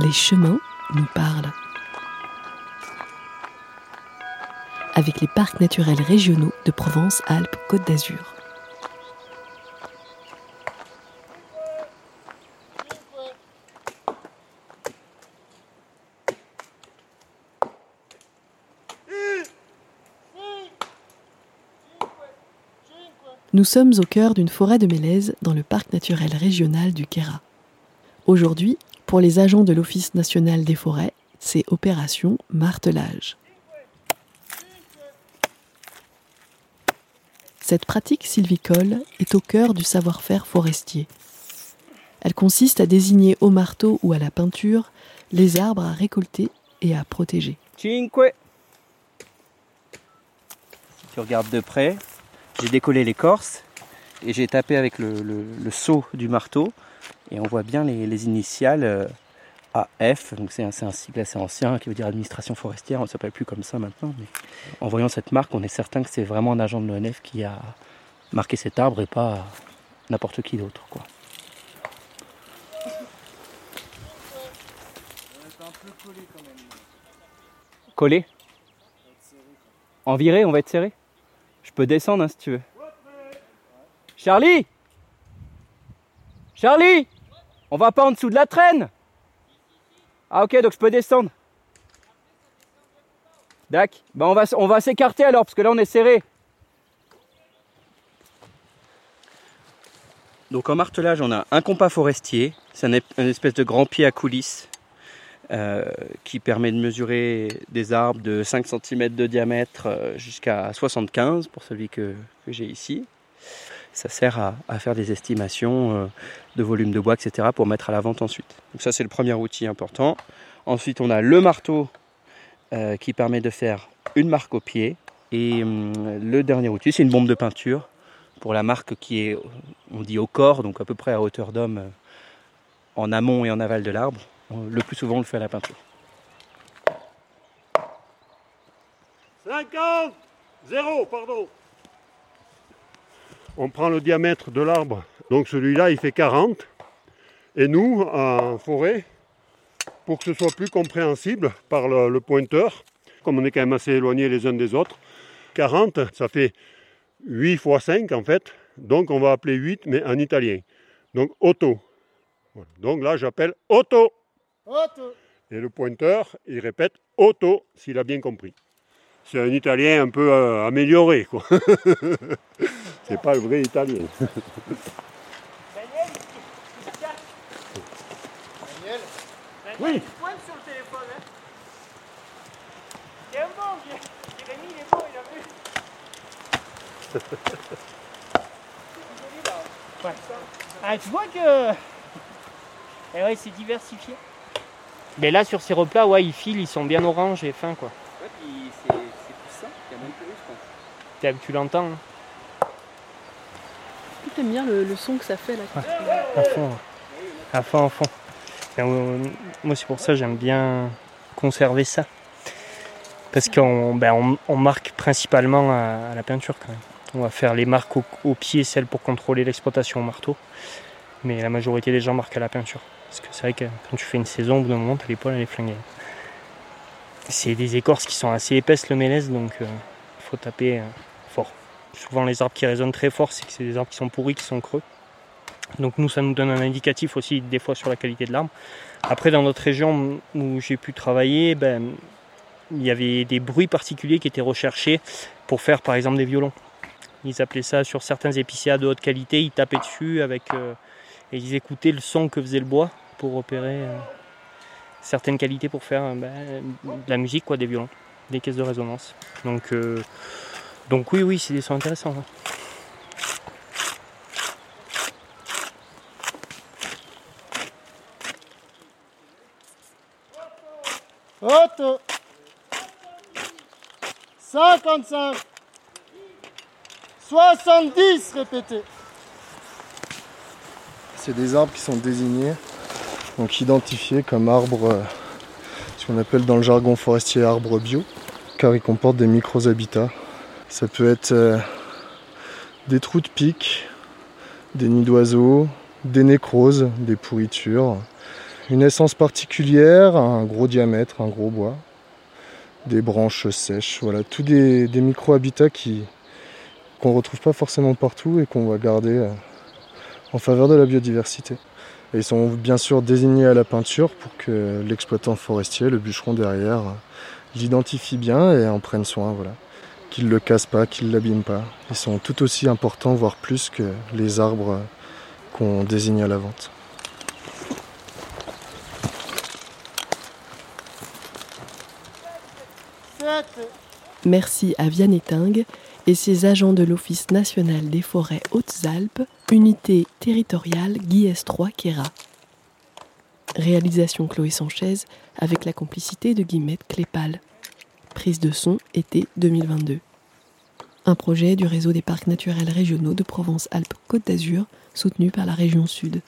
les chemins nous parlent. Avec les parcs naturels régionaux de Provence-Alpes-Côte d'Azur. Nous sommes au cœur d'une forêt de mélèzes dans le parc naturel régional du Kéra. Aujourd'hui, pour les agents de l'Office national des forêts, c'est opération martelage. Cette pratique sylvicole est au cœur du savoir-faire forestier. Elle consiste à désigner au marteau ou à la peinture les arbres à récolter et à protéger. Si tu regardes de près, j'ai décollé l'écorce et j'ai tapé avec le, seau du marteau et on voit bien les, initiales euh, AF, donc c'est un, un, sigle assez ancien qui veut dire administration forestière, on ne s'appelle plus comme ça maintenant, mais en voyant cette marque, on est certain que c'est vraiment un agent de l'ONF qui a marqué cet arbre et pas n'importe qui d'autre. Quoi. Collé? Viré, on va être serré? Je peux descendre hein, si tu veux. Charlie Charlie On va pas en dessous de la traîne Ah ok, donc je peux descendre. D'accord. Bah on va, on va s'écarter alors, parce que là on est serré. Donc en martelage, on a un compas forestier. C'est un, espèce de grand pied à coulisses euh, qui permet de mesurer des arbres de 5 cm de diamètre euh, jusqu'à 75 pour celui que, j'ai ici. Ça sert à, faire des estimations euh, de volume de bois, etc. pour mettre à la vente ensuite. Donc ça c'est le premier outil important. Ensuite on a le marteau qui permet de faire une marque au pied. Et hum, le dernier outil c'est une bombe de peinture pour la marque qui est, on dit au corps, donc à peu près à hauteur d'homme en amont et en aval de l'arbre le plus souvent, on le fait à la peinture. 50 0, pardon. On prend le diamètre de l'arbre. Donc celui-là, il fait 40. Et nous, en forêt, pour que ce soit plus compréhensible par le, pointeur, comme on est quand même assez éloignés les uns des autres, 40, ça fait 8 fois 5 en fait. Donc on va appeler 8, mais en italien. Donc auto. Donc là, j'appelle auto. Et le pointeur, il répète auto s'il a bien compris. C'est un italien un peu euh, amélioré, quoi. C'est pas le vrai italien. Daniel, Daniel, oui. pointe sur le téléphone. Hein. C'est un bon, Jérémy, il est bon, il a vu. ouais. Ah, tu vois que. Eh ouais, c'est diversifié. Mais là, sur ces replats, ouais, ils filent, ils sont bien orange et fins, quoi. Ouais, puis c'est plus simple, il y a même plus, je pense. Tu l'entends. Hein. Tu aimes bien le, son que ça fait là À fond, à fond, à fond. Euh, moi, c'est pour ça que j'aime bien conserver ça. Parce qu'on ben, marque principalement à, la peinture quand même. On va faire les marques au, au pied, celles pour contrôler l'exploitation au marteau. Mais la majorité des gens marquent à la peinture. Parce que c'est vrai que quand tu fais une saison, au bout d'un moment, t'as l'épaule, elle est flinguée. C'est des écorces qui sont assez épaisses, le mélèze, donc il euh, faut taper euh. Souvent, les arbres qui résonnent très fort, c'est que c'est des arbres qui sont pourris, qui sont creux. Donc nous, ça nous donne un indicatif aussi des fois sur la qualité de l'arbre. Après, dans notre région où j'ai pu travailler, ben, il y avait des bruits particuliers qui étaient recherchés pour faire par exemple des violons. Ils appelaient ça sur certains épicéas de haute qualité, ils tapaient dessus avec... Euh, et ils écoutaient le son que faisait le bois pour opérer euh, certaines qualités pour faire euh, ben, de la musique, quoi, des violons, des caisses de résonance. Donc, donc oui, oui, c'est des sons intéressants. Hein. Auto 55 70 répétez c'est des arbres qui sont désignés, donc identifiés comme arbres, euh, ce qu'on appelle dans le jargon forestier arbres bio, car ils comportent des micro-habitats. Ça peut être euh, des trous de pique, des nids d'oiseaux, des nécroses, des pourritures, une essence particulière, un gros diamètre, un gros bois, des branches sèches, voilà, tous des, micro-habitats qui, qu'on ne retrouve pas forcément partout et qu'on va garder euh, en faveur de la biodiversité. Et ils sont bien sûr désignés à la peinture pour que l'exploitant forestier, le bûcheron derrière, l'identifie bien et en prenne soin, voilà. Qu'il ne le casse pas, qu'il ne l'abîme pas. Ils sont tout aussi importants, voire plus que les arbres qu'on désigne à la vente. Merci à Vianney Ting et ses agents de l'Office national des forêts Hautes-Alpes, unité territoriale Guiès 3 Quéra. Réalisation Chloé Sanchez avec la complicité de Guillemette Clépal. Prise de son été 2022. Un projet du réseau des parcs naturels régionaux de Provence-Alpes-Côte d'Azur soutenu par la région Sud.